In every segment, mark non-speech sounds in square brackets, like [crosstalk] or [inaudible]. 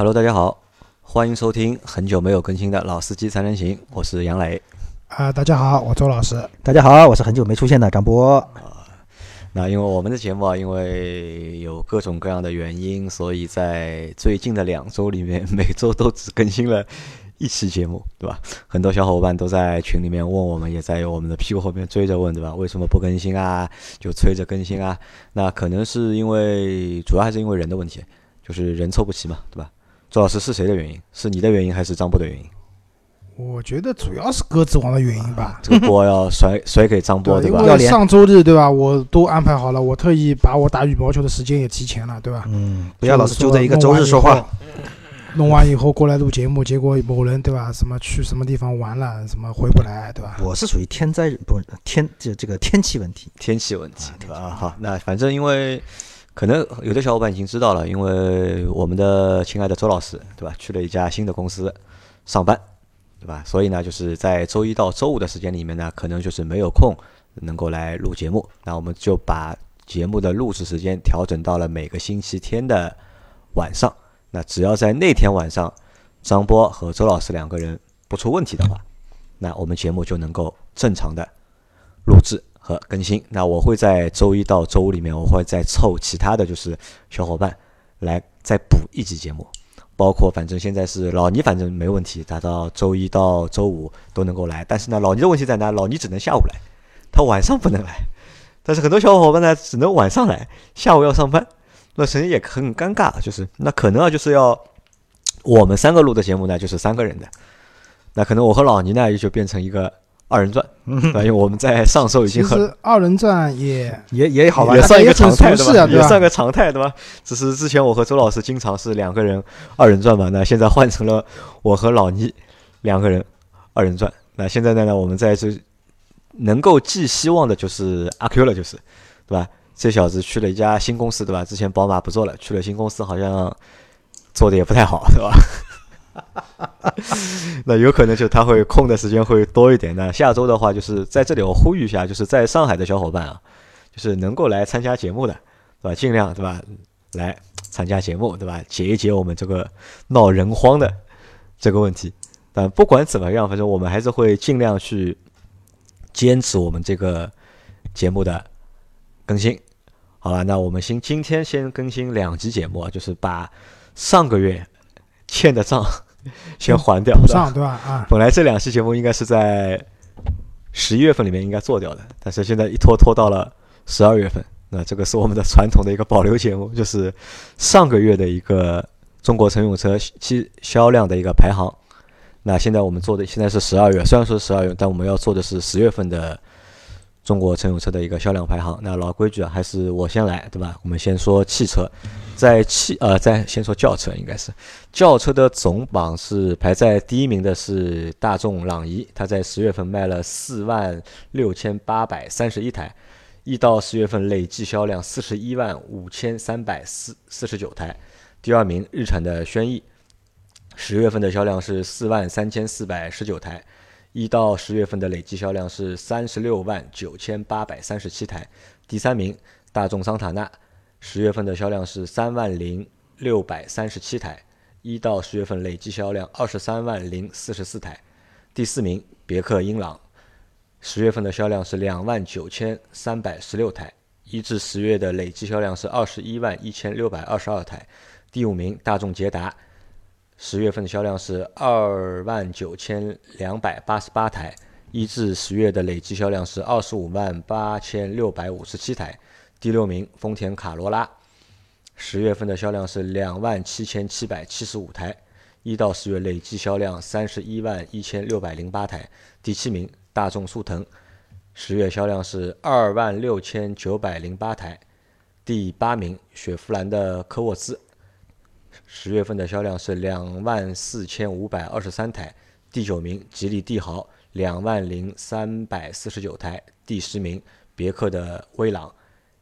Hello，大家好，欢迎收听很久没有更新的老司机三人行，我是杨磊。啊，大家好，我周老师。大家好，我是很久没出现的张波。那因为我们的节目啊，因为有各种各样的原因，所以在最近的两周里面，每周都只更新了一期节目，对吧？很多小伙伴都在群里面问我们，也在我们的屁股后面追着问，对吧？为什么不更新啊？就催着更新啊？那可能是因为主要还是因为人的问题，就是人凑不齐嘛，对吧？周老师是谁的原因？是你的原因还是张波的原因？我觉得主要是鸽子王的原因吧。这个锅要甩 [laughs] 甩给张波，对吧？因为上周日对吧，我都安排好了，我特意把我打羽毛球的时间也提前了，对吧？嗯，不要老是揪着一个周日说话。弄完以后过来录节目，结果某人对吧？什么去什么地方玩了，什么回不来，对吧？我是属于天灾不天这这个天气问题，天气问题，对吧？好，那反正因为可能有的小伙伴已经知道了，因为我们的亲爱的周老师，对吧？去了一家新的公司上班。对吧？所以呢，就是在周一到周五的时间里面呢，可能就是没有空能够来录节目。那我们就把节目的录制时间调整到了每个星期天的晚上。那只要在那天晚上，张波和周老师两个人不出问题的话，那我们节目就能够正常的录制和更新。那我会在周一到周五里面，我会再凑其他的就是小伙伴来再补一集节目。包括反正现在是老倪，反正没问题，达到周一到周五都能够来。但是呢，老倪的问题在哪？老倪只能下午来，他晚上不能来。但是很多小伙伴呢，只能晚上来，下午要上班，那实际也很尴尬。就是那可能啊，就是要我们三个录的节目呢，就是三个人的，那可能我和老倪呢，也就变成一个。二人转，[laughs] 因为我们在上周已经很二人转也也也好吧，也算一个常态对吧？也算个常态对吧？只是之前我和周老师经常是两个人二人转嘛，那现在换成了我和老倪两个人二人转。那现在呢呢，我们在这能够寄希望的就是阿 Q 了，就是对吧？这小子去了一家新公司对吧？之前宝马不做了，去了新公司，好像做的也不太好，对吧？[laughs] 那有可能就他会空的时间会多一点。那下周的话，就是在这里我呼吁一下，就是在上海的小伙伴啊，就是能够来参加节目的，对吧？尽量对吧，来参加节目，对吧？解一解我们这个闹人荒的这个问题。但不管怎么样，反正我们还是会尽量去坚持我们这个节目的更新。好了，那我们先今天先更新两集节目，就是把上个月。欠的账 [laughs] 先还掉，补上对吧？啊，本来这两期节目应该是在十一月份里面应该做掉的，但是现在一拖拖到了十二月份。那这个是我们的传统的一个保留节目，就是上个月的一个中国乘用车汽销量的一个排行。那现在我们做的现在是十二月，虽然说是十二月，但我们要做的是十月份的中国乘用车的一个销量排行。那老规矩啊，还是我先来，对吧？我们先说汽车。在汽呃，在先说轿车，应该是轿车的总榜是排在第一名的是大众朗逸，它在十月份卖了四万六千八百三十一台，一到十月份累计销量四十一万五千三百四四十九台。第二名日产的轩逸，十月份的销量是四万三千四百十九台，一到十月份的累计销量是三十六万九千八百三十七台。第三名大众桑塔纳。十月份的销量是三万零六百三十七台，一到十月份累计销量二十三万零四十四台。第四名别克英朗，十月份的销量是两万九千三百十六台，一至十月的累计销量是二十一万一千六百二十二台。第五名大众捷达，十月份的销量是二万九千两百八十八台，一至十月的累计销量是二十五万八千六百五十七台。第六名，丰田卡罗拉，十月份的销量是两万七千七百七十五台，一到十月累计销量三十一万一千六百零八台。第七名，大众速腾，十月销量是二万六千九百零八台。第八名，雪佛兰的科沃兹，十月份的销量是两万四千五百二十三台。第九名，吉利帝豪，两万零三百四十九台。第十名，别克的威朗。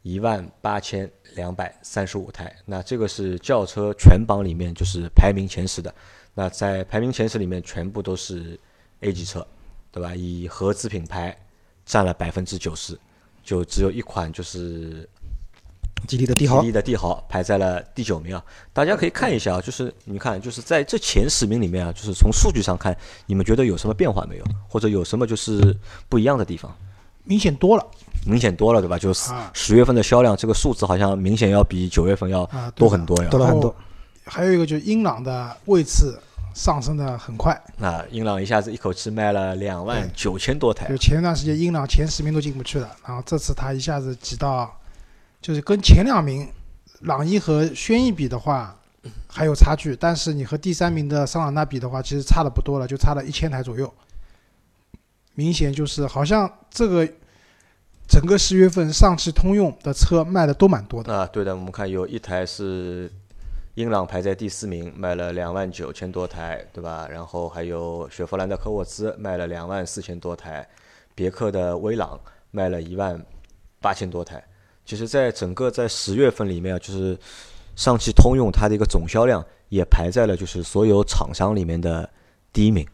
一万八千两百三十五台，那这个是轿车全榜里面就是排名前十的。那在排名前十里面，全部都是 A 级车，对吧？以合资品牌占了百分之九十，就只有一款就是吉利的帝豪吉利的帝豪排在了第九名啊。大家可以看一下啊，就是你看，就是在这前十名里面啊，就是从数据上看，你们觉得有什么变化没有，或者有什么就是不一样的地方？明显多了明显多了，对吧？就是啊十月份的销量，这个数字好像明显要比九月份要多很多呀。多了很多。还有一个就是英朗的位次上升的很快，那英朗一下子一口气卖了两万九千多台就，前段时间英朗前十名都进不去了，然后这次它一下子挤到，就是跟前两名朗逸和轩逸比的话还有差距，但是你和第三名的桑塔纳比的话，其实差的不多了，就差了一千台左右。明显就是好像这个整个十月份上汽通用的车卖的都蛮多的，啊，对的，我们看有一台是英朗排在第四名，卖了两万九千多台，对吧？然后还有雪佛兰的科沃兹卖了两万四千多台，别克的威朗卖了一万八千多台。其实，在整个在十月份里面啊，就是上汽通用它的一个总销量也排在了就是所有厂商里面的第一名。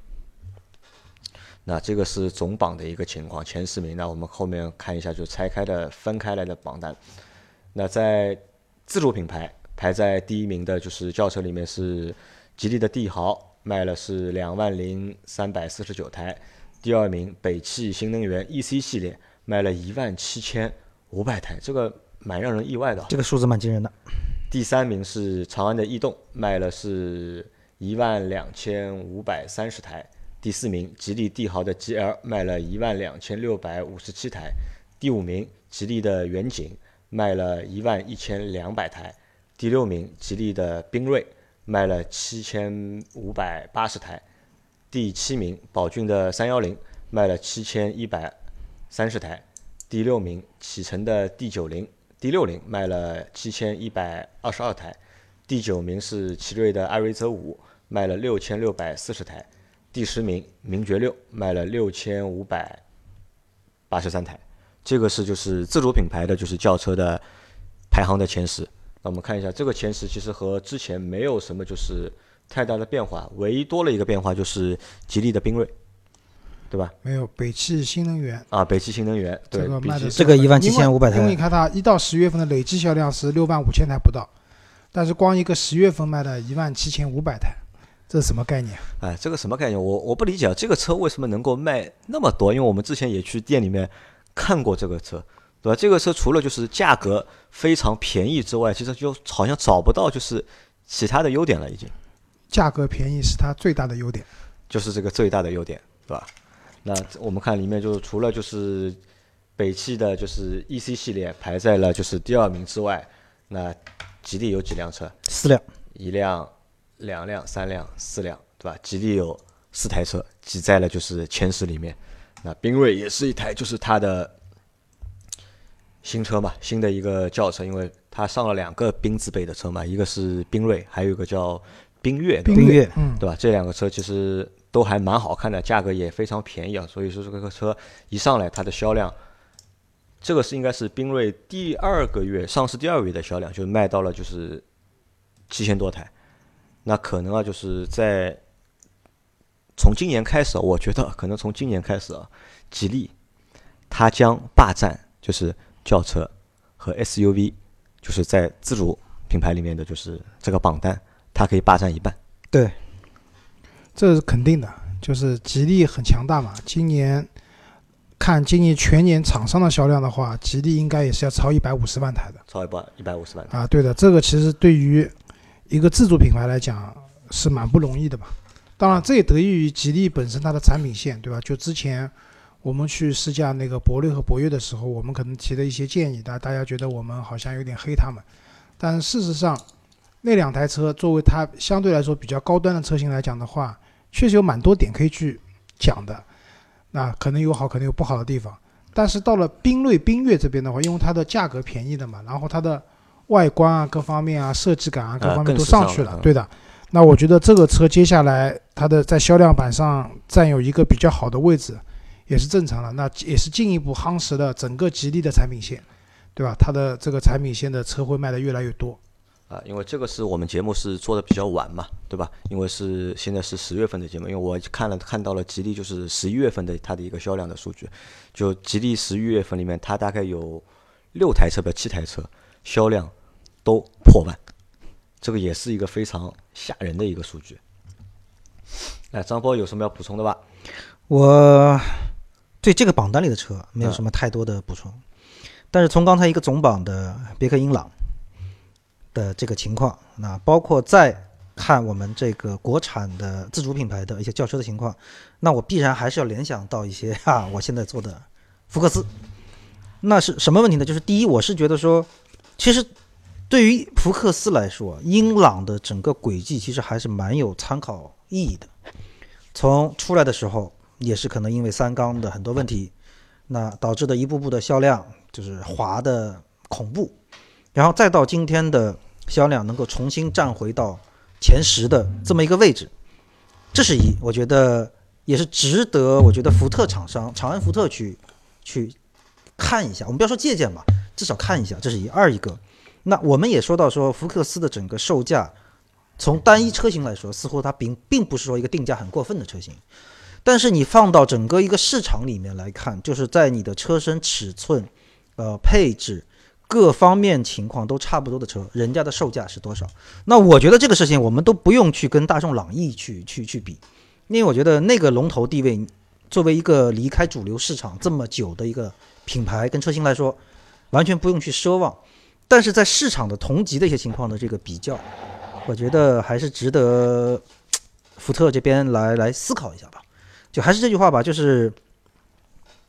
那这个是总榜的一个情况，前十名。那我们后面看一下，就拆开的分开来的榜单。那在自主品牌排在第一名的就是轿车里面是吉利的帝豪，卖了是两万零三百四十九台。第二名北汽新能源 EC 系列卖了一万七千五百台，这个蛮让人意外的啊。这个数字蛮惊人的。第三名是长安的逸动，卖了是一万两千五百三十台。第四名吉利帝豪的 GL 卖了一万两千六百五十七台。第五名吉利的远景卖了一万一千两百台。第六名吉利的缤瑞卖了七千五百八十台。第七名宝骏的三幺零卖了七千一百三十台。第六名启辰的 D 九零 D 六零卖了七千一百二十二台，第九名是奇瑞的艾瑞泽五，卖了六千六百四十台，第十名名爵六卖了六千五百八十三台。这个是就是自主品牌的就是轿车的排行的前十。那我们看一下这个前十，其实和之前没有什么就是太大的变化，唯一多了一个变化就是吉利的缤瑞，对吧？没有北汽新能源啊，北汽新能源对这个比起卖的是这个一万七千五百台因为你看它一到十月份的累计销量是六万五千台不到，但是光一个十月份卖的一万七千五百台，这是什么概念？哎，这个什么概念？我我不理解啊，这个车为什么能够卖那么多？因为我们之前也去店里面看过这个车，对吧？这个车除了就是价格非常便宜之外，其实就好像找不到就是其他的优点了，已经价格便宜是它最大的优点。就是这个最大的优点，对吧？那我们看里面就是除了就是北汽的就是 EC 系列排在了就是第二名之外，那吉利有几辆车？四辆，一辆、两辆、三辆、四辆，对吧？吉利有四台车挤在了就是前十里面。那缤瑞也是一台，就是它的新车嘛，新的一个轿车，因为它上了两个缤字辈的车嘛，一个是缤瑞，还有一个叫缤越，缤越嗯，对吧？这两个车其实都还蛮好看的，价格也非常便宜啊。所以说这个车一上来，它的销量，这个是应该是缤瑞第二个月上市第二个月的销量，就卖到了就是七千多台。那可能啊，就是在从今年开始啊，我觉得可能从今年开始啊，吉利它将霸占就是轿车和 SUV，就是在自主品牌里面的就是这个榜单，它可以霸占一半。对，这是肯定的，就是吉利很强大嘛。今年看今年全年厂商的销量的话，吉利应该也是要超一百五十万台的超一百一百五十万台。啊。对的，这个其实对于一个自主品牌来讲是蛮不容易的吧。当然，这也得益于吉利本身它的产品线，对吧？就之前我们去试驾那个博瑞和博越的时候，我们可能提的一些建议，大大家觉得我们好像有点黑他们，但事实上，那两台车作为它相对来说比较高端的车型来讲的话，确实有蛮多点可以去讲的。那可能有好，可能有不好的地方。但是到了缤瑞、缤越这边的话，因为它的价格便宜的嘛，然后它的外观啊、各方面啊、设计感啊各啊方面都上去了，对的。那我觉得这个车接下来它的在销量榜上占有一个比较好的位置，也是正常的。那也是进一步夯实了整个吉利的产品线，对吧？它的这个产品线的车会卖得越来越多。啊，因为这个是我们节目是做的比较晚嘛，对吧？因为是现在是十月份的节目，因为我看了看到了吉利就是十一月份的它的一个销量的数据，就吉利十一月份里面它大概有六台车吧七台车销量都破万，这个也是一个非常吓人的一个数据。哎，张波有什么要补充的吧？我对这个榜单里的车没有什么太多的补充，但是从刚才一个总榜的别克英朗的这个情况，那包括再看我们这个国产的自主品牌的一些轿车的情况，那我必然还是要联想到一些 [laughs] 啊，我现在做的福克斯。那是什么问题呢？就是第一，我是觉得说，其实对于福克斯来说，英朗的整个轨迹其实还是蛮有参考意义的。从出来的时候，也是可能因为三缸的很多问题，那导致的一步步的销量就是滑的恐怖，然后再到今天的销量能够重新站回到前十的这么一个位置，这是一，我觉得也是值得，我觉得福特厂商长安福特去去看一下，我们不要说借鉴吧，至少看一下，这是一。二一个，那我们也说到说福克斯的整个售价。从单一车型来说，似乎它并并不是说一个定价很过分的车型，但是你放到整个一个市场里面来看，就是在你的车身尺寸、呃配置各方面情况都差不多的车，人家的售价是多少？那我觉得这个事情我们都不用去跟大众朗逸去去去比，因为我觉得那个龙头地位，作为一个离开主流市场这么久的一个品牌跟车型来说，完全不用去奢望。但是在市场的同级的一些情况的这个比较。我觉得还是值得福特这边来来思考一下吧。就还是这句话吧，就是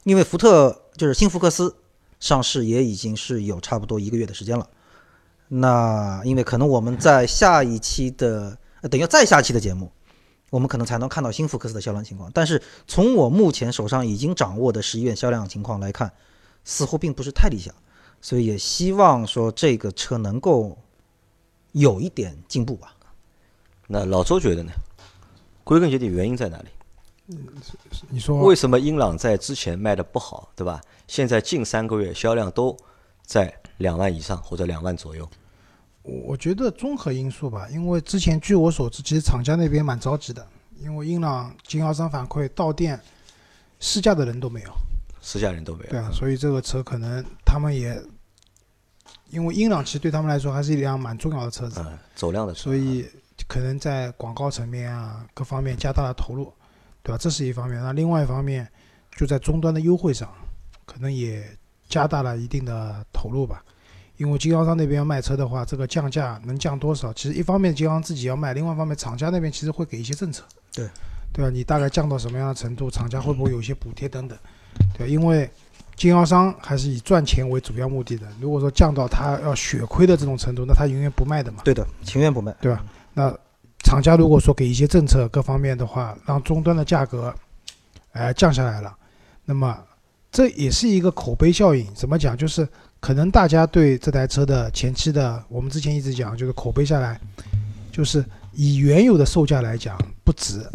因为福特就是新福克斯上市也已经是有差不多一个月的时间了。那因为可能我们在下一期的，等于再下期的节目，我们可能才能看到新福克斯的销量情况。但是从我目前手上已经掌握的十一月销量情况来看，似乎并不是太理想。所以也希望说这个车能够。有一点进步吧，那老周觉得呢？归根结底原因在哪里？嗯，你说为什么英朗在之前卖的不好，对吧？现在近三个月销量都在两万以上或者两万左右。我觉得综合因素吧，因为之前据我所知，其实厂家那边蛮着急的，因为英朗经销商反馈到店试驾的人都没有，试驾人都没有。对啊，所以这个车可能他们也。因为英朗其实对他们来说还是一辆蛮重要的车子，走量的车，所以可能在广告层面啊各方面加大了投入，对吧？这是一方面。那另外一方面，就在终端的优惠上，可能也加大了一定的投入吧。因为经销商那边要卖车的话，这个降价能降多少？其实一方面经销商自己要卖，另外一方面厂家那边其实会给一些政策，对，对吧？你大概降到什么样的程度，厂家会不会有一些补贴等等，对，因为。经销商还是以赚钱为主要目的的。如果说降到他要血亏的这种程度，那他永远不卖的嘛。对的，情愿不卖，对吧？那厂家如果说给一些政策各方面的话，让终端的价格哎降下来了，那么这也是一个口碑效应。怎么讲？就是可能大家对这台车的前期的，我们之前一直讲，就是口碑下来，就是以原有的售价来讲不值，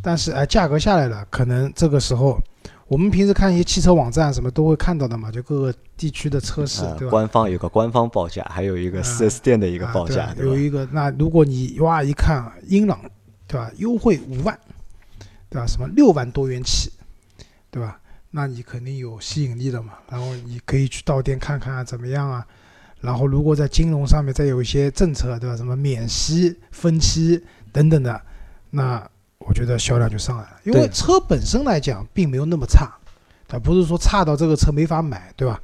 但是哎价格下来了，可能这个时候。我们平时看一些汽车网站，什么都会看到的嘛，就各个地区的车市，对吧？官方有个官方报价，还有一个 4S 店的一个报价，有一个。那如果你哇一看，英朗，对吧？优惠五万，对吧？什么六万多元起，对吧？那你肯定有吸引力的嘛。然后你可以去到店看看啊怎么样啊。然后如果在金融上面再有一些政策，对吧？什么免息分期等等的，那。我觉得销量就上来了，因为车本身来讲并没有那么差，它不是说差到这个车没法买，对吧？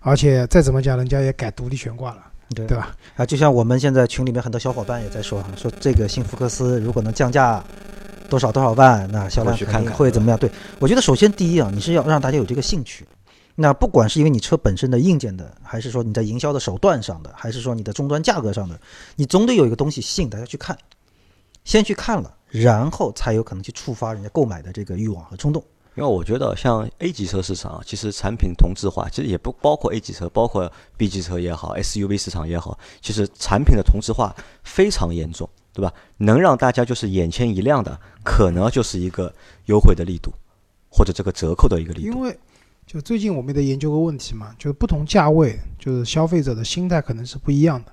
而且再怎么讲，人家也改独立悬挂了，对对吧？啊，就像我们现在群里面很多小伙伴也在说哈，说这个新福克斯如果能降价多少多少万，那销量肯定会怎么样？对我觉得首先第一啊，你是要让大家有这个兴趣，那不管是因为你车本身的硬件的，还是说你在营销的手段上的，还是说你的终端价格上的，你总得有一个东西吸引大家去看，先去看了。然后才有可能去触发人家购买的这个欲望和冲动。因为我觉得像 A 级车市场，其实产品同质化，其实也不包括 A 级车，包括 B 级车也好，SUV 市场也好，其实产品的同质化非常严重，对吧？能让大家就是眼前一亮的，可能就是一个优惠的力度，或者这个折扣的一个力度。因为就最近我们在研究个问题嘛，就是不同价位，就是消费者的心态可能是不一样的，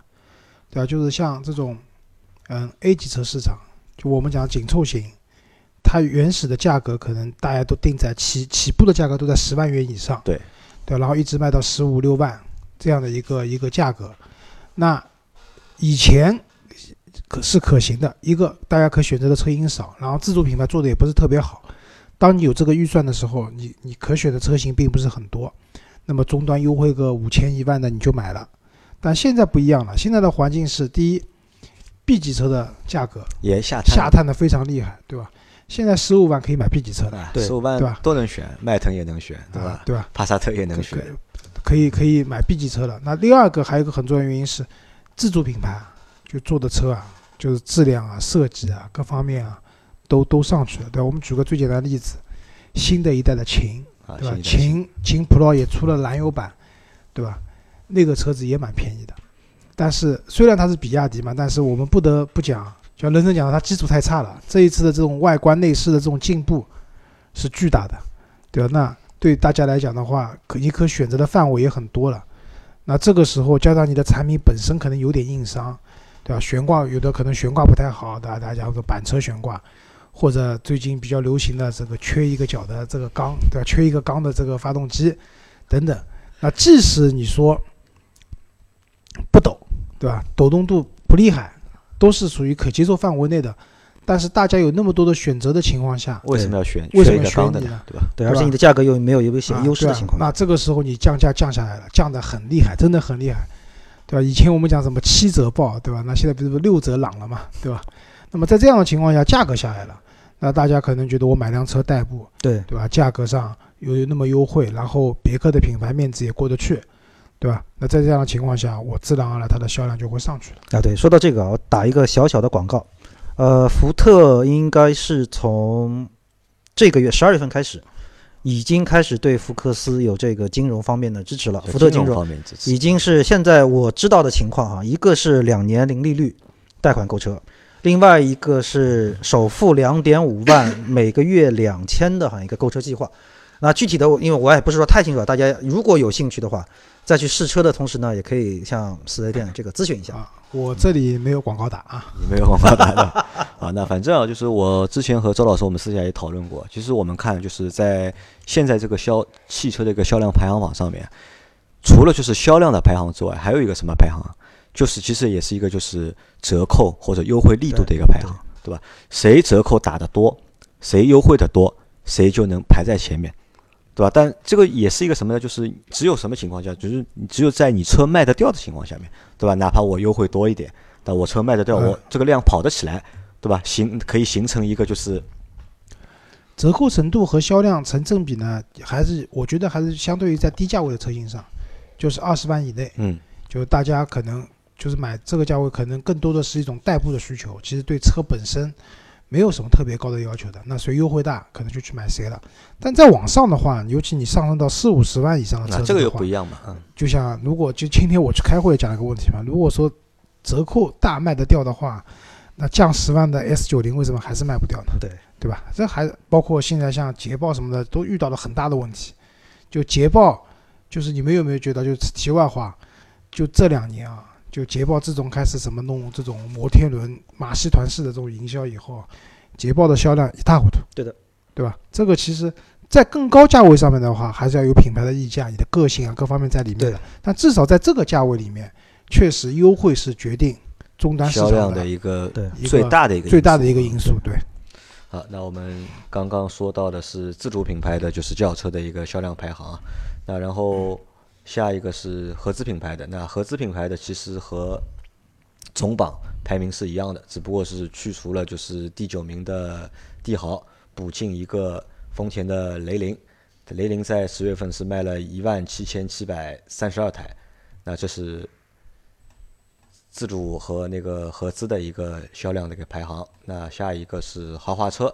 对吧？就是像这种嗯 A 级车市场。就我们讲紧凑型，它原始的价格可能大家都定在起起步的价格都在十万元以上，对，对，然后一直卖到十五六万这样的一个一个价格。那以前可是可行的，一个大家可选择的车型少，然后自主品牌做的也不是特别好。当你有这个预算的时候，你你可选的车型并不是很多，那么终端优惠个五千一万的你就买了。但现在不一样了，现在的环境是第一，B 级车的价格也下探下探的非常厉害，对吧？现在十五万可以买 B 级车的，对十五万对吧都能选，迈腾也能选，对吧？啊对吧？帕萨特也能选，可以可以买 B 级车了。那第二个还有一个很重要的原因是，自主品牌啊就做的车啊，就是质量啊、设计啊各方面啊都都上去了，对吧？我们举个最简单的例子，新的一代的秦，啊，对吧？秦秦 Pro 也出了燃油版，对吧？那个车子也蛮便宜的，但是虽然它是比亚迪嘛，但是我们不得不讲，就像人生讲的，它基础太差了。这一次的这种外观内饰的这种进步是巨大的，对吧？那对大家来讲的话，可你可选择的范围也很多了。那这个时候加上你的产品本身可能有点硬伤，对吧？悬挂有的可能悬挂不太好，大家大家讲个板车悬挂，或者最近比较流行的这个缺一个角的这个缸，对吧？缺一个缸的这个发动机等等。那即使你说不抖，对吧？抖动度不厉害，都是属于可接受范围内的。但是大家有那么多的选择的情况下，为什么要选？为什么缺一个缸的选你呢，对吧？对，而且你的价格又没有有显啊优势的情况。那这个时候你降价降下来了，降得很厉害，真的很厉害，对吧？以前我们讲什么七折报，对吧？那现在不是六折朗了嘛，对吧？那么在这样的情况下，价格下来了，那大家可能觉得我买辆车代步，对对吧？价格上有那么优惠，然后别克的品牌面子也过得去，对吧？那在这样的情况下，我自然而然它的销量就会上去了。啊，对，说到这个啊，我打一个小小的广告，呃，福特应该是从这个月十二月份开始，已经开始对福克斯有这个金融方面的支持了。福特金融方面支持已经是现在我知道的情况哈，一个是两年零利率贷款购车，另外一个是首付两点五万，每个月两千的哈一个购车计划。那具体的，因为我也不是说太清楚了，大家如果有兴趣的话，在去试车的同时呢，也可以向四 S 店这个咨询一下。啊，我这里没有广告打啊，你没有广告打的 [laughs] 啊。那反正啊，就是我之前和周老师我们私下也讨论过，其实我们看就是在现在这个销汽车的一个销量排行榜上面，除了就是销量的排行之外，还有一个什么排行啊？就是其实也是一个就是折扣或者优惠力度的一个排行，对吧？谁折扣打的多，谁优惠的多，谁就能排在前面。对吧？但这个也是一个什么呢？就是只有什么情况下，就是你只有在你车卖得掉的情况下面，对吧？哪怕我优惠多一点，但我车卖得掉，嗯我这个量跑得起来，对吧？形可以形成一个就是折扣程度和销量成正比呢，还是我觉得还是相对于在低价位的车型上，就是二十万以内，嗯，就大家可能就是买这个价位，可能更多的是一种代步的需求，其实对车本身没有什么特别高的要求的。那谁优惠大，可能就去买谁了。但再往上的话，尤其你上升到四五十万以上的车子的话那这个又不，一样嘛，嗯，就像如果就今天我去开会讲了个问题嘛，如果说折扣大卖得掉的话，那降十万的 S 九零为什么还是卖不掉呢？对对吧？这还包括现在像捷豹什么的都遇到了很大的问题。就捷豹，就是你们有没有觉得，就是题外话，就这两年啊，就捷豹自从开始什么弄这种摩天轮、马戏团式的这种营销以后啊，捷豹的销量一塌糊涂。对的，对吧？这个其实，在更高价位上面的话，还是要有品牌的溢价、你的个性啊各方面在里面对的。但至少在这个价位里面，确实优惠是决定终端市场销量的一个对最大的一个最大的一个因因素。对，好，那我们刚刚说到的是自主品牌的，就是轿车的一个销量排行啊。那然后下一个是合资品牌的，那合资品牌的其实和总榜排名是一样的，只不过是去除了就是第九名的帝豪，补进一个丰田的雷凌。雷凌在十月份是卖了一万七千七百三十二台，那这是自主和那个合资的一个销量的一个排行。那下一个是豪华车，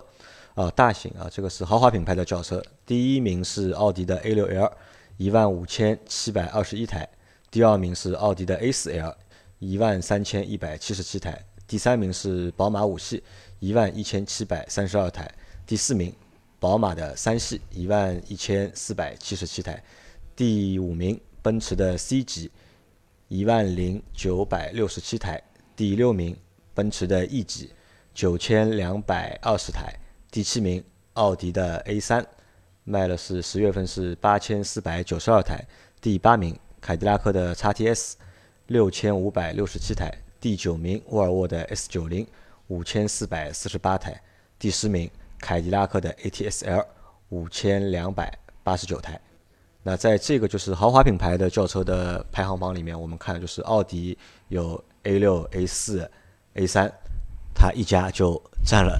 啊，大型啊，这个是豪华品牌的轿车，第一名是奥迪的 A 六 L，一万五千七百二十一台；第二名是奥迪的 A 四 L，一万三千一百七十七台；第三名是宝马五系，一万一千七百三十二台；第四名宝马的三系，一万一千四百七十七台；第五名奔驰的 C 级。一万零九百六十七台，第六名奔驰的 E 级九千两百二十台，第七名奥迪的 A 三卖了是十月份是八千四百九十二台，第八名凯迪拉克的 XTS 六千五百六十七台，第九名沃尔沃的 S 九零五千四百四十八台，第十名凯迪拉克的 ATS-L 五千两百八十九台。那在这个就是豪华品牌的轿车的排行榜里面，我们看就是奥迪有 A 六、A 四、A 三，它一家就占了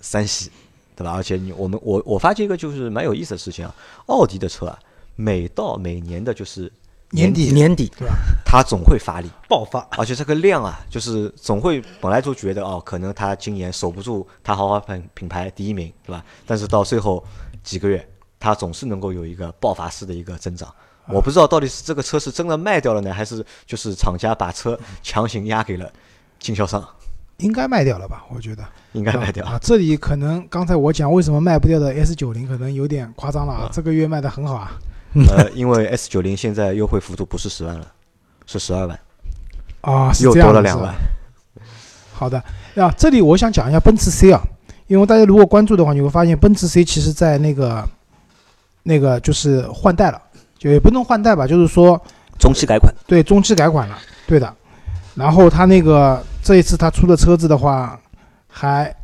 三席，对吧？而且你我们我我发现一个就是蛮有意思的事情啊，奥迪的车啊，每到每年的就是年底年底对吧？它总会发力，爆发，而且这个量啊，就是总会本来就觉得哦，可能它今年守不住它豪华品品牌第一名，对吧？但是到最后几个月，它总是能够有一个爆发式的一个增长。我不知道到底是这个车是真的卖掉了呢，还是就是厂家把车强行压给了经销商，应该卖掉了吧？我觉得应该卖掉。啊。这里可能刚才我讲为什么卖不掉的 S 九零可能有点夸张了啊啊，这个月卖的很好啊。呃，因为 S 九零现在优惠幅度不是十万了，是十二万，啊，是又多了两万。好的，呀，这里我想讲一下奔驰 C 啊，因为大家如果关注的话，你会发现奔驰 C 其实在那个那个就是换代了，就也不能换代吧，就是说中期改款，对中期改款了，对的。然后它那个这一次他出的车子的话，还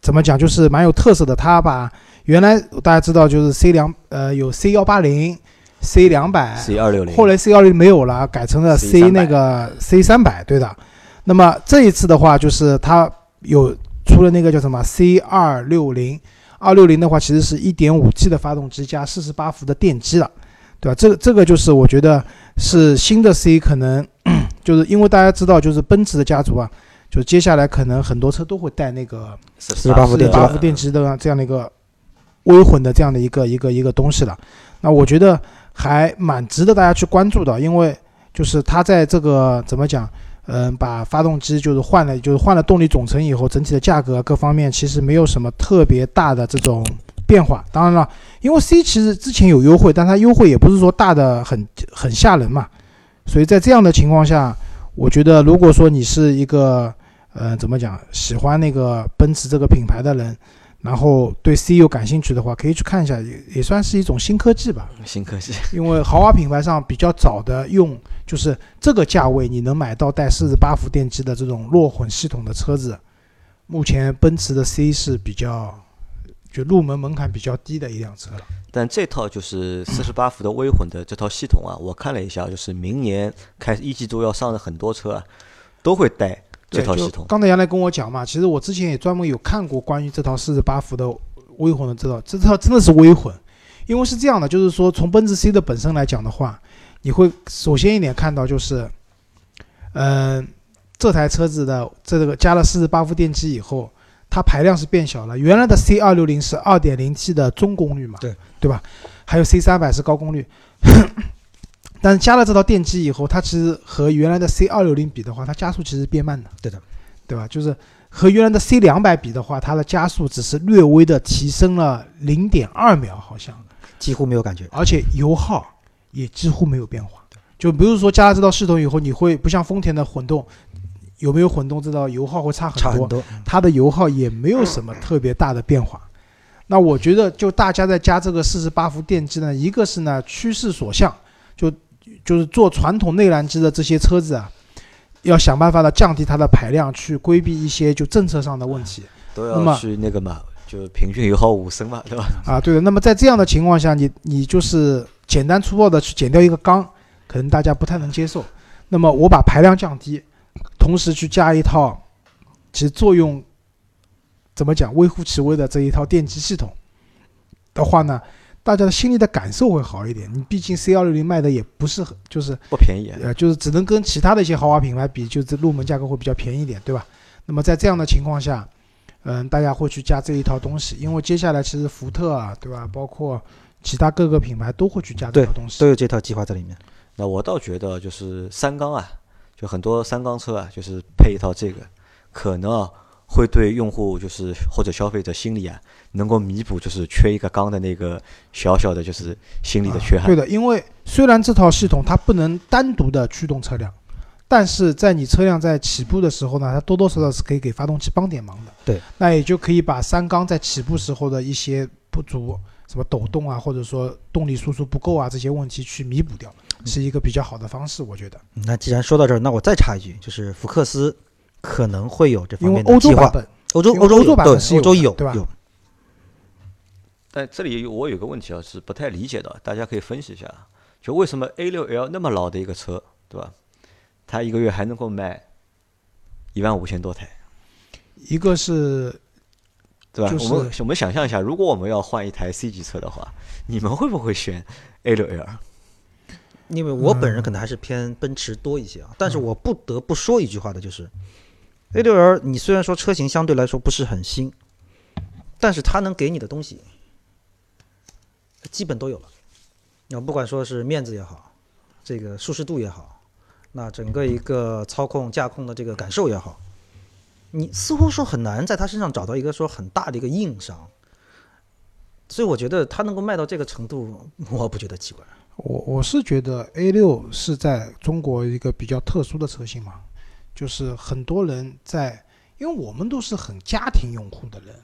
怎么讲，就是蛮有特色的。他把原来大家知道就是 C 两呃有 C 幺八零、C 两百、C 二六零，后来 C 二零没有了，改成了 C 那个 C 三百，对的。那么这一次的话，就是它有出了那个叫什么 C 二六零，二六零的话其实是一点五 T 的发动机加四十八伏的电机了，对吧？这个这个就是我觉得是新的 C，可能 [clears throat] 就是因为大家知道，就是奔驰的家族啊，就接下来可能很多车都会带那个48伏电机八伏电机的这样的一个微混的这样的一个一个一个东西了。那我觉得还蛮值得大家去关注的，因为就是它在这个怎么讲，嗯、把发动机就是换了，就是换了动力总成以后，整体的价格各方面其实没有什么特别大的这种变化。当然了，因为 C 其实之前有优惠，但它优惠也不是说大的很很吓人嘛，所以在这样的情况下，我觉得如果说你是一个呃怎么讲喜欢那个奔驰这个品牌的人，然后对 C 又感兴趣的话，可以去看一下，也也算是一种新科技吧。新科技，因为豪华品牌上比较早的用，就是这个价位你能买到带四十八伏电机的这种弱混系统的车子，目前奔驰的 C 是比较就入门门槛比较低的一辆车了。但这套就是四十八伏的微混的这套系统啊，我看了一下，就是明年开一季度要上的很多车啊，都会带这套系统。刚才杨来跟我讲嘛，其实我之前也专门有看过关于这套四十八伏的微混的这套，这套真的是微混，因为是这样的，就是说从奔驰 C 的本身来讲的话，你会首先一点看到就是，嗯、这台车子的这个加了四十八伏电机以后，它排量是变小了。原来的 C 二六零是二点零 T 的中功率嘛，对对吧？还有 C 三百是高功率，[coughs] 但是加了这套电机以后，它其实和原来的 C 二六零比的话，它加速其实变慢的。对的，对吧？就是和原来的 C 两百比的话，它的加速只是略微的提升了零点二秒，好像，几乎没有感觉。而且油耗也几乎没有变化。就比如说加了这套系统以后，你会不像丰田的混动，有没有混动知道油耗会差很多，很多，它的油耗也没有什么特别大的变化。那我觉得，就大家在加这个四十八伏电机呢，一个是呢趋势所向，就就是做传统内燃机的这些车子啊，要想办法的降低它的排量，去规避一些就政策上的问题都那么要去那个嘛，就平均油耗五升嘛，对吧？啊。对的，那么在这样的情况下，你你就是简单粗暴的去减掉一个缸，可能大家不太能接受。那么我把排量降低，同时去加一套，其实作用怎么讲微乎其微的这一套电机系统的话呢，大家的心里的感受会好一点。你毕竟 C 幺六零卖的也不是很就是不便宜啊。呃，就是只能跟其他的一些豪华品牌比，就是入门价格会比较便宜一点，对吧？那么在这样的情况下，嗯，大家会去加这一套东西，因为接下来其实福特啊，对吧？包括其他各个品牌都会去加这套东西都。有这套计划在里面。那我倒觉得就是三缸啊，就很多三缸车啊，就是配一套这个，可能啊会对用户就是或者消费者心里啊，能够弥补就是缺一个缸的那个小小的就是心理的缺憾。啊对的，因为虽然这套系统它不能单独的驱动车辆，但是在你车辆在起步的时候呢，它多多少少是可以给发动机帮点忙的。对，那也就可以把三缸在起步时候的一些不足，什么抖动啊，或者说动力输出不够啊这些问题去弥补掉。是一个比较好的方式，我觉得。那既然说到这儿，那我再插一句，就是福克斯可能会有这方面的计划。欧洲版本，欧洲有对版本是欧洲有对吧有，但这里我有个问题啊，是不太理解的，大家可以分析一下，就为什么 A 六 L 那么老的一个车，对吧？它一个月还能够卖一万五千多台，一个是对吧？就是我们我们想象一下，如果我们要换一台 C 级车的话，你们会不会选 A 六 L？因为我本人嗯可能还是偏奔驰多一些啊，但是我不得不说一句话的就是，A 六 L 你虽然说车型相对来说不是很新，但是它能给你的东西基本都有了。要不管说是面子也好，这个舒适度也好，那整个一个操控驾控的这个感受也好，你似乎说很难在它身上找到一个说很大的一个硬伤。所以我觉得它能够卖到这个程度，我不觉得奇怪。我我是觉得 A 六是在中国一个比较特殊的车型嘛，就是很多人在，因为我们都是很家庭用户的人，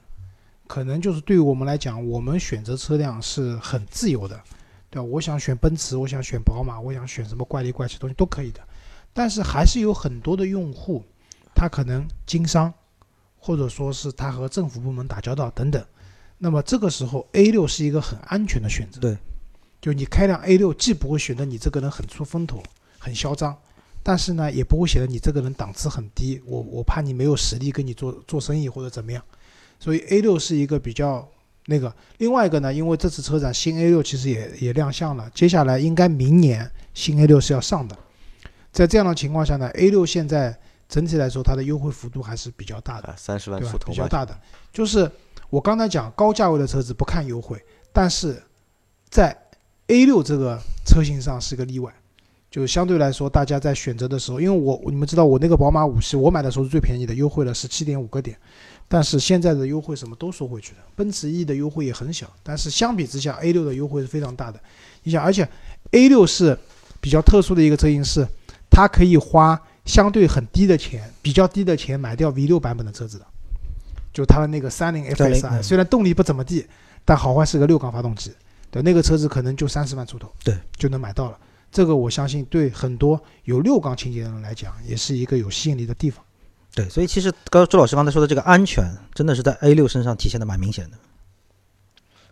可能就是对于我们来讲，我们选择车辆是很自由的，对吧？我想选奔驰，我想选宝马，我想选什么怪里怪气东西都可以的，但是还是有很多的用户，他可能经商，或者说是他和政府部门打交道等等，那么这个时候 A 六是一个很安全的选择。对。就你开辆 A 六，既不会显得你这个人很出风头、很嚣张，但是呢，也不会显得你这个人档次很低。我我怕你没有实力跟你做做生意或者怎么样，所以 A 六是一个比较那个。另外一个呢，因为这次车展新 A 六其实也也亮相了，接下来应该明年新 A 六是要上的。在这样的情况下呢，A 六现在整体来说它的优惠幅度还是比较大的。啊，三十万对吧出？头吧，比较大的，就是我刚才讲高价位的车子不看优惠，但是在 A 六这个车型上是个例外，就是相对来说大家在选择的时候，因为我你们知道我那个宝马五系我买的时候是最便宜的，优惠了十七点五个点，但是现在的优惠什么都收回去了，奔驰 E 的优惠也很小，但是相比之下 A 六的优惠是非常大的。你想，而且 A 六是比较特殊的一个车型是，它可以花相对很低的钱，比较低的钱买掉 V 六版本的车子的，就它的那个三菱 FSI，虽然动力不怎么地，但好坏是个六缸发动机，对，那个车子可能就三十万出头，对，就能买到了。这个我相信对很多有六缸情节的人来讲，也是一个有吸引力的地方。对，所以其实刚周老师刚才说的这个安全，真的是在 A 六身上体现的蛮明显的。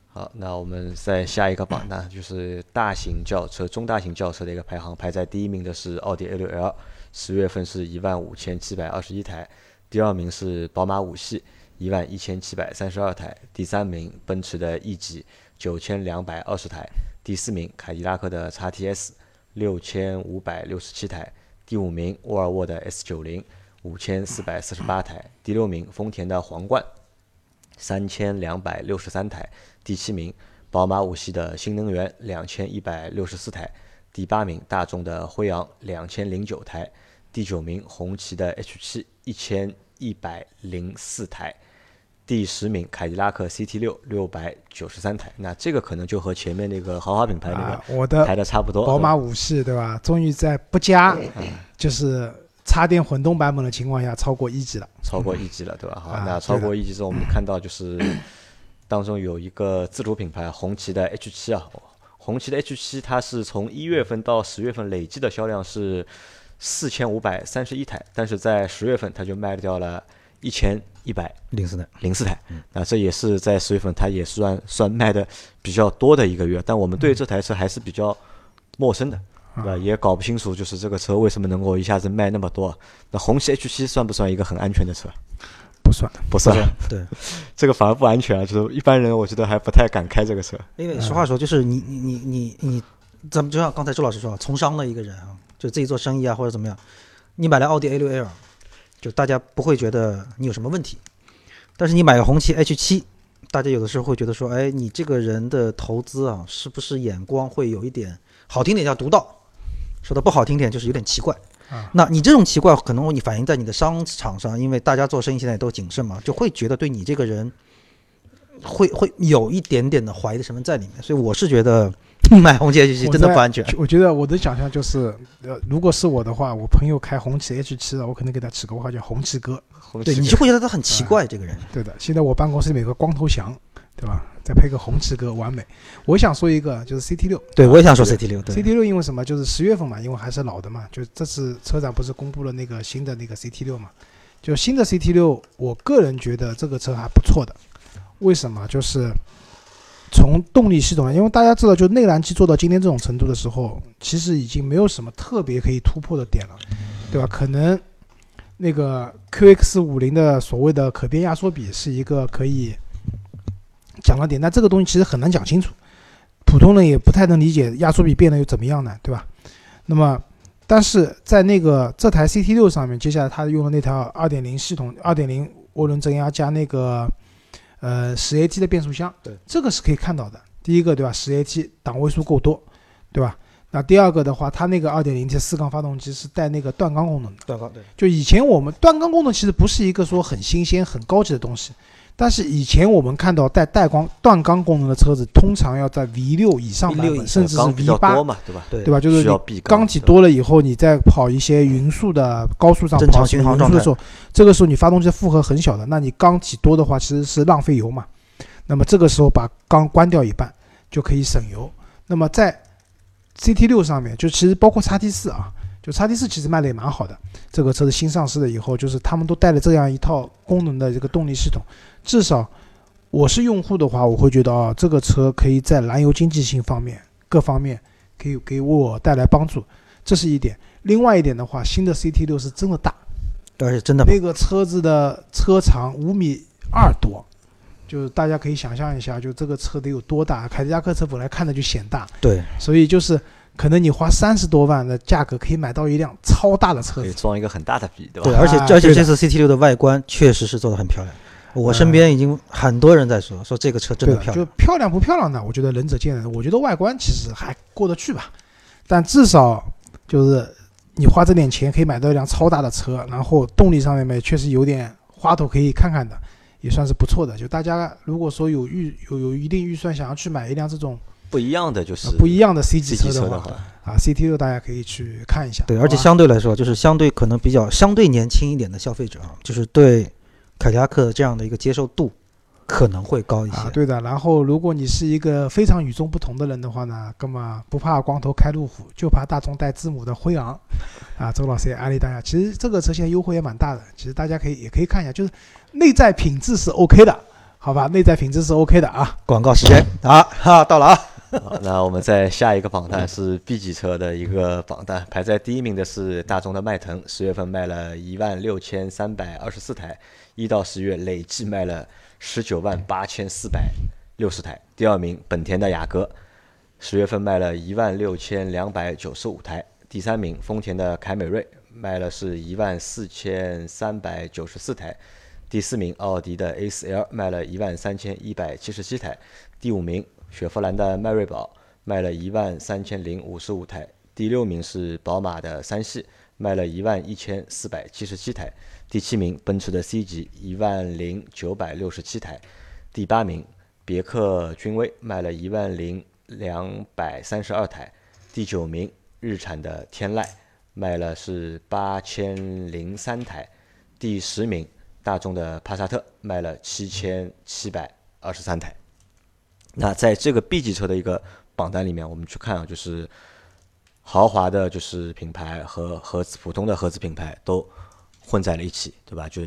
好，那我们再下一个榜单，就是大型轿车、中大型轿车的一个排行，排在第一名的是奥迪 A 六 L，十月份是一万五千七百二十一台，第二名是宝马五系，一万一千七百三十二台，第三名奔驰的 E 级，九千两百二十台，第四名凯迪拉克的 x TS，六千五百六十七台，第五名沃尔沃的 S 九零，五千四百四十八台，第六名丰田的皇冠。三千两百六十三台，第七名宝马五系的新能源两千一百六十四台，第八名大众的辉昂两千零九台，第九名红旗的 H 七一千一百零四台，第十名凯迪拉克 CT 六六百九十三台。那这个可能就和前面那个豪华品牌那啊，个我的排的差不多。宝马五系对吧？终于在不加就是插电混动版本的情况下超过一级了。超过一级了，对吧？好，啊那超过一级之后，我们看到就是 [coughs] 当中有一个自主品牌红旗的 H 七啊，红旗的 H 七它是从一月份到十月份累计的销量是四千五百三十一台，但是在十月份它就卖掉了一千一百零四台，零四台，那这也是在十月份它也算算卖的比较多的一个月，但我们对这台车还是比较陌生的。对吧？也搞不清楚，就是这个车为什么能够一下子卖那么多？那红旗 H 七算不算一个很安全的车？不算，不算，[laughs] 对，这个反而不安全啊！就是一般人我觉得还不太敢开这个车。因为实话说，就是你你你你你，咱们就像刚才周老师说，从商的一个人啊，就自己做生意啊或者怎么样，你买了奥迪 A 六 L，就大家不会觉得你有什么问题，但是你买个红旗 H 七，大家有的时候会觉得说，哎，你这个人的投资啊，是不是眼光会有一点好听点叫独到，说的不好听点就是有点奇怪。啊。那你这种奇怪，可能你反映在你的商场上，因为大家做生意现在也都谨慎嘛，就会觉得对你这个人会会有一点点的怀疑的成分在里面，所以我是觉得 [laughs] 买红旗 H 七真的不安全。我觉得我的想象就是，呃，如果是我的话，我朋友开红旗 H 七的，我可能给他起个外号叫红旗哥。对红旗你就会觉得他很奇怪，这个人。对的，现在我办公室里面有个光头强，对吧？再配个红旗哥，完美。我想说一个，就是 CT 六对我也想说 CT 六，对，CT 六因为什么？就是十月份嘛，因为还是老的嘛，就这次车展不是公布了那个新的那个 CT 六嘛？就新的 CT 六，我个人觉得这个车还不错的。为什么？就是从动力系统，因为大家知道，就内燃机做到今天这种程度的时候，其实已经没有什么特别可以突破的点了，对吧？可能那个 QX 五零的所谓的可变压缩比是一个可以讲的点，但这个东西其实很难讲清楚，普通人也不太能理解压缩比变得又怎么样呢，对吧？那么，但是在那个这台 CT 六上面，接下来它用的那条二点零系统，二点零涡轮增压加那个。呃，十 AT 的变速箱，对，这个是可以看到的。第一个，对吧？十 AT 档位数够多，对吧？那第二个的话，它那个二点零 T 四缸发动机是带那个断缸功能的。断缸，对。就以前我们断缸功能其实不是一个说很新鲜、很高级的东西。但是以前我们看到带带光断缸功能的车子，通常要在 V 六以上版本，甚至是 V 八，对吧？对吧？就是缸体多了以后，你再跑一些匀速的高速上跑匀速的时候，这个时候你发动机负荷很小的，那你缸体多的话其实是浪费油嘛。那么这个时候把缸关掉一半就可以省油。那么在 CT 六上面，就其实包括叉 T 四啊。就叉 T 四其实卖的也蛮好的，这个车子新上市了以后，就是他们都带了这样一套功能的这个动力系统，至少我是用户的话，我会觉得啊，这个车可以在燃油经济性方面各方面可以给我带来帮助，这是一点。另外一点的话，新的 CT 六是真的大，而且真的那个车子的车长五米二多，就是大家可以想象一下，就这个车得有多大？凯迪拉克车本来看着就显大，对，所以就是。可能你花三十多万的价格可以买到一辆超大的车子，可以装一个很大的逼，对吧？对，而且而且这次 CT 六的外观确实是做的很漂亮，我身边已经很多人在说说这个车真的漂亮。就漂亮不漂亮呢？我觉得仁者见仁。我觉得外观其实还过得去吧，但至少就是你花这点钱可以买到一辆超大的车，然后动力上面嘛确实有点花头可以看看的，也算是不错的。就大家如果说有预有有一定预算想要去买一辆这种。不一样的就是不一样的 C 级车的话啊，CT 六大家可以去看一下。对，而且相对来说，就是相对可能比较相对年轻一点的消费者啊，就是对凯迪拉克这样的一个接受度可能会高一些。啊，对的。然后，如果你是一个非常与众不同的人的话呢，那么不怕光头开路虎，就怕大众带字母的辉昂 [laughs] 啊。周老师也安利大家，其实这个车现在优惠也蛮大的，其实大家可以也可以看一下，就是内在品质是 OK 的，好吧？内在品质是 OK 的啊。广告时间啊，哈，到了啊。那我们再下一个榜单是 B 级车的一个榜单，排在第一名的是大众的迈腾，十月份卖了一万六千三百二十四台，一到十月累计卖了十九万八千四百六十台。第二名本田的雅阁，十月份卖了一万六千两百九十五台。第三名丰田的凯美瑞，卖了是一万四千三百九十四台。第四名奥迪的 A4L 卖了一万三千一百七十七台。第五名。雪佛兰的迈锐宝卖了一万三千零五十五台，第六名是宝马的三系，卖了一万一千四百七十七台，第七名奔驰的 C 级一万零九百六十七台，第八名别克君威卖了一万零两百三十二台，第九名日产的天籁卖了是八千零三台，第十名大众的帕萨特卖了七千七百二十三台。那在这个 B 级车的一个榜单里面，我们去看啊，就是豪华的，就是品牌和合资普通的合资品牌都混在了一起，对吧？就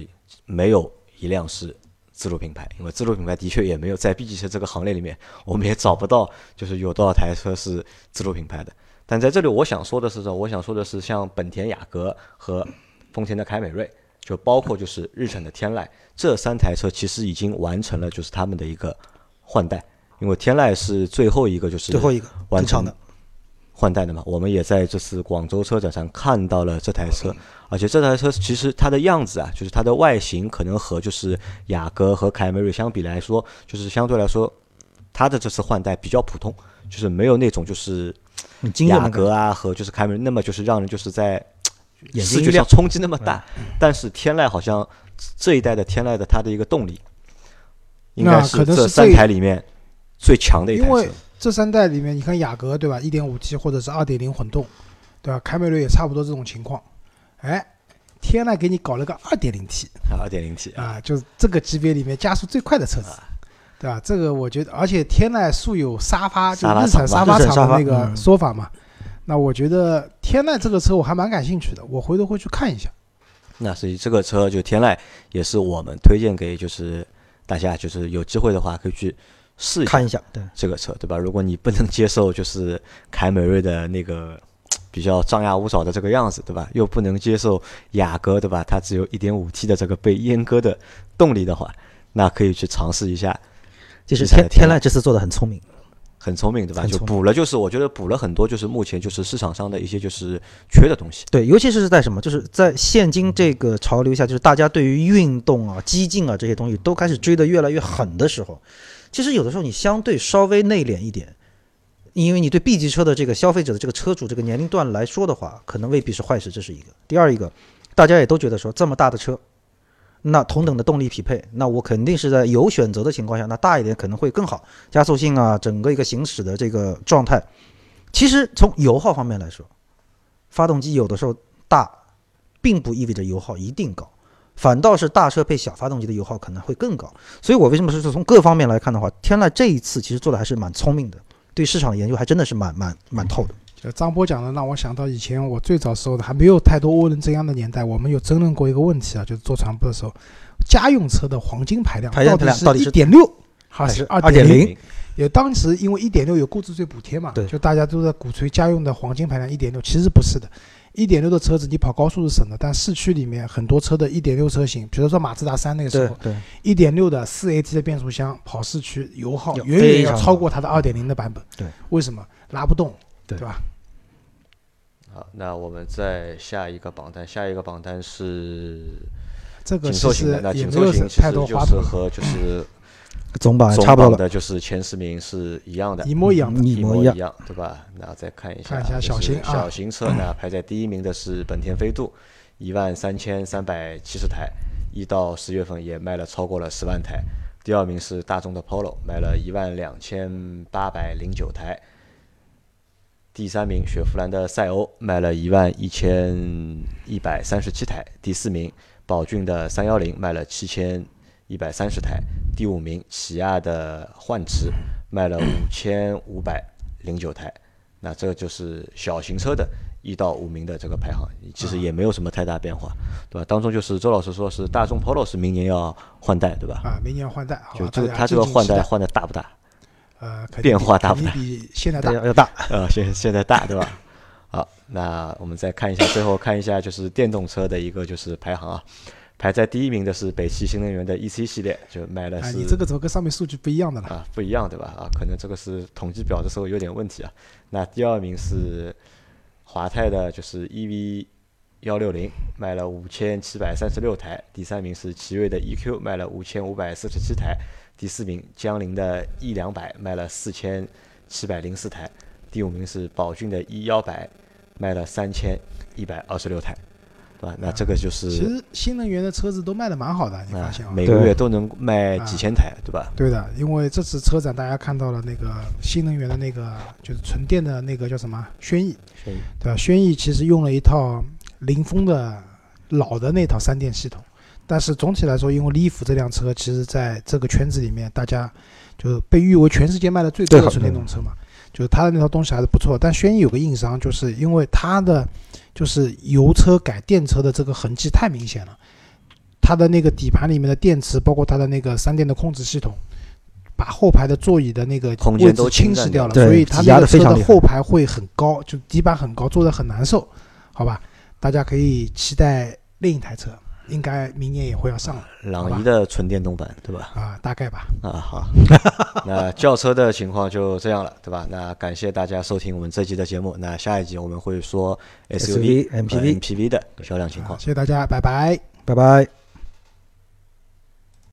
没有一辆是自主品牌，因为自主品牌的确也没有在 B 级车这个行列里面，我们也找不到就是有多少台车是自主品牌的。但在这里，我想说的是什么，我想说的是，像本田雅阁和丰田的凯美瑞，就包括就是日产的天籁这三台车，其实已经完成了就是他们的一个换代。因为天籁是最后一个，就是最后一个完成的换代的嘛。我们也在这次广州车展上看到了这台车，而且这台车其实它的样子啊，就是它的外形可能和就是雅阁和凯美瑞相比来说，就是相对来说，它的这次换代比较普通，就是没有那种就是雅阁啊和就是凯美瑞那么就是让人就是在视觉上冲击那么大。但是天籁好像这一代的天籁的它的一个动力，应该是这三台里面。最强的一台车，因为这三代里面，你看雅阁对吧？一点五 T 或者是二点零混动，对吧？凯美瑞也差不多这种情况。哎，天籁给你搞了个二点零 T，二点零 T 啊，就是这个级别里面加速最快的车子。对吧？这个我觉得，而且天籁素有沙发，就日产沙发厂的那个嗯说法嘛。那我觉得天籁这个车我还蛮感兴趣的，我回头会去看一下。那所以这个车就天籁也是我们推荐给就是大家，就是有机会的话可以去试看一下，对，这个车，对吧？如果你不能接受就是凯美瑞的那个 [tsk] 比较张牙舞爪的这个样子，对吧？又不能接受雅阁，对吧？它只有一点五 T 的这个被阉割的动力的话，那可以去尝试一下，其实日产的天天天籁这次做的很聪明，很聪明，对吧？就补了，就是我觉得补了很多，就是目前就是市场上的一些就是缺的东西。对，尤其是在什么，就是在现今这个潮流下，就是大家对于运动啊、激进啊这些东西都开始追得越来越狠的时候，其实有的时候你相对稍微内敛一点，因为你对 B 级车的这个消费者的这个车主这个年龄段来说的话，可能未必是坏事，这是一个。第二一个，大家也都觉得说这么大的车，那同等的动力匹配，那我肯定是在有选择的情况下，那大一点可能会更好，加速性啊，整个一个行驶的这个状态，其实从油耗方面来说，发动机有的时候大，并不意味着油耗一定高，反倒是大车配小发动机的油耗可能会更高。所以我为什么是说从各方面来看的话，天籁这一次其实做的还是蛮聪明的，对市场的研究还真的是蛮蛮蛮透的。就张波讲的，让我想到以前我最早时候的还没有太多涡轮增压的年代，我们有争论过一个问题啊，就是做传播的时候，家用车的黄金排量到底是一点六还还是是二点零？2.0也当时因为一点六有购置税补贴嘛，就大家都在鼓吹家用的黄金排量一点六，其实不是的。一点六的车子你跑高速是省的，但市区里面很多车的一点六车型，比如说马自达三那个时候，一点六的四 AT 的变速箱跑市区油耗远远要超过它的二点零的版本。对，为什么拉不动？对吧？好，那我们再下一个榜单，下一个榜单是这个其紧凑型的。实那紧也没有凑型其太实就是多花头，和就是总榜差不多了。的就是前十名是一样的，一模一样的。一模一样对吧？那再看一下，看一下小型啊小型车呢，[clears throat] 排在第一名的是本田飞度，一万三千三百七十台，一到十月份也卖了超过了十万台。第二名是大众的 Polo，卖了一万两千八百零九台。第三名雪佛兰的赛欧卖了一万一千一百三十七台。第四名宝骏的三幺零卖了七千一百三十台。第五名起亚的幻驰卖了五千五百零九台。那这就是小型车的一到五名的这个排行，其实也没有什么太大变化，对吧？当中就是周老师说是大众 Polo 是明年要换代，对吧？啊，明年换代？就这个它这个换代换的大不大？呃，变化大不大比现在大，。要要大，呃，现现在大，对吧？好，那我们再看一下，最后看一下就是电动车的一个就是排行啊，排在第一名的是北汽新能源的 EC 系列，就卖了啊，你这个怎么跟上面数据不一样的了？啊不一样，对吧？啊，可能这个是统计表的时候有点问题啊。那第二名是华泰的，就是 EV 幺六零，卖了五千七百三十六台；第三名是奇瑞的 EQ，卖了五千五百四十七台；第四名江铃的 E 两百，卖了四千七百零四台；第五名是宝骏的 E 幺百，卖了三千一百二十六台，对吧？那这个就是其实新能源的车子都卖的蛮好的，你发啊现吗？每个月都能卖几千台，对吧？对的，因为这次车展大家看到了那个新能源的那个就是纯电的那个叫什么轩逸，对吧？轩逸其实用了一套凌风的老的那套三电系统，但是总体来说，因为利弗这辆车其实在这个圈子里面，大家就是被誉为全世界卖的最多的纯电动车嘛，就是它的那套东西还是不错。但轩逸有个硬伤，就是因为它的就是油车改电车的这个痕迹太明显了，它的那个底盘里面的电池，包括它的那个三电的控制系统。把后排的座椅的那个空间位置都侵蚀掉了，所以它那个车得非常的后排会很高，就底板很高，坐的很难受，好吧？大家可以期待另一台车，应该明年也会要上了朗逸的纯电动版，对吧？啊，大概吧。啊，好，[laughs] 那轿车的情况就这样了，对吧？那感谢大家收听我们这期的节目。那下一集我们会说 SUV、MPV MPV 的销量情况啊。谢谢大家，拜拜。拜拜。